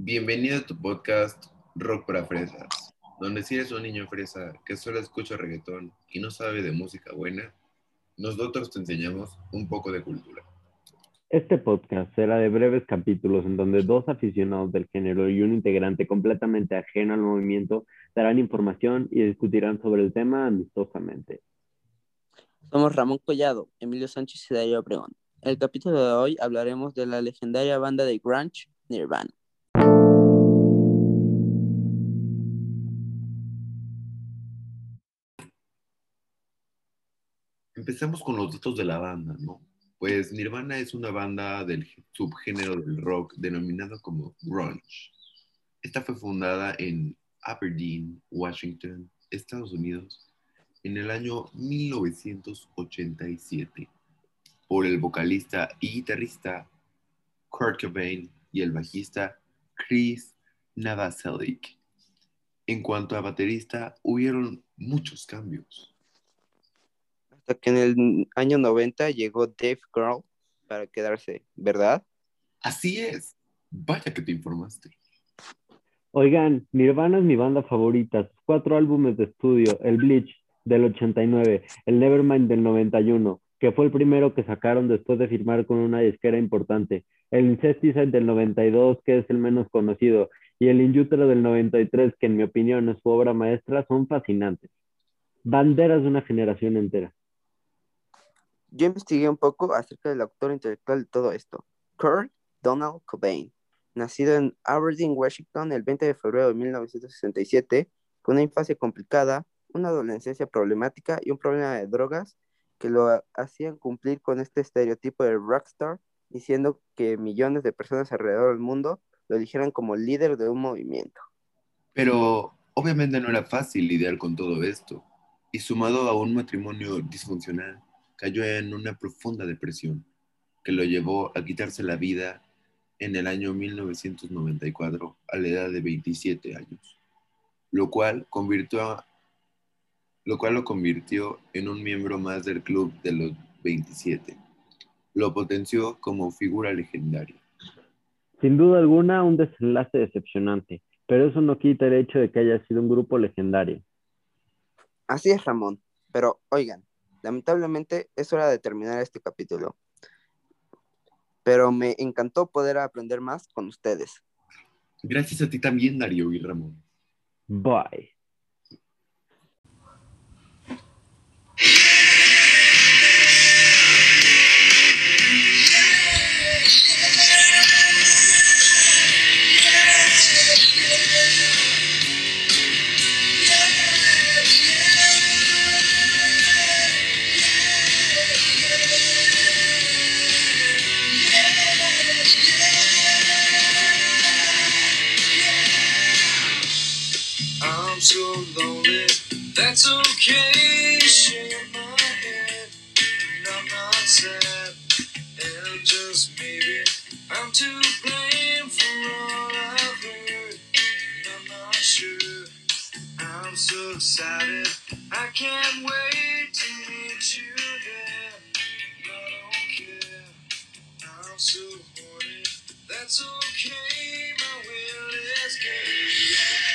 Bienvenido a tu podcast Rock para Fresas, donde si eres un niño fresa que solo escucha reggaetón y no sabe de música buena, nosotros te enseñamos un poco de cultura. Este podcast será de breves capítulos en donde dos aficionados del género y un integrante completamente ajeno al movimiento darán información y discutirán sobre el tema amistosamente. Somos Ramón Collado, Emilio Sánchez y Darío Obregón. En el capítulo de hoy hablaremos de la legendaria banda de grunge Nirvana. Empecemos con los datos de la banda, ¿no? Pues Nirvana es una banda del subgénero del rock denominado como grunge. Esta fue fundada en Aberdeen, Washington, Estados Unidos, en el año 1987 por el vocalista y guitarrista Kurt Cobain y el bajista Chris Novoselic. En cuanto a baterista, hubieron muchos cambios que en el año 90 llegó Dave Grohl para quedarse, ¿verdad? Así es. Vaya que te informaste. Oigan, Nirvana es mi banda favorita. Cuatro álbumes de estudio, el Bleach del 89, el Nevermind del 91, que fue el primero que sacaron después de firmar con una disquera importante, el Incesticide del 92, que es el menos conocido, y el In del 93, que en mi opinión es su obra maestra, son fascinantes. Banderas de una generación entera. Yo investigué un poco acerca del autor intelectual de todo esto, Kurt Donald Cobain, nacido en Aberdeen, Washington, el 20 de febrero de 1967, con una infancia complicada, una adolescencia problemática y un problema de drogas que lo hacían cumplir con este estereotipo de rockstar, diciendo que millones de personas alrededor del mundo lo eligieran como líder de un movimiento. Pero obviamente no era fácil lidiar con todo esto, y sumado a un matrimonio disfuncional, cayó en una profunda depresión que lo llevó a quitarse la vida en el año 1994 a la edad de 27 años, lo cual, convirtió lo cual lo convirtió en un miembro más del club de los 27. Lo potenció como figura legendaria. Sin duda alguna, un desenlace decepcionante, pero eso no quita el hecho de que haya sido un grupo legendario. Así es, Ramón. Pero oigan, Lamentablemente es hora de terminar este capítulo, pero me encantó poder aprender más con ustedes. Gracias a ti también, Darío y Ramón. Bye. That's okay, shake my head. And I'm not sad, and just maybe I'm to blame for all I've heard. And I'm not sure, I'm so excited. I can't wait to meet you there. I don't care, I'm so horny. That's okay, my will is game.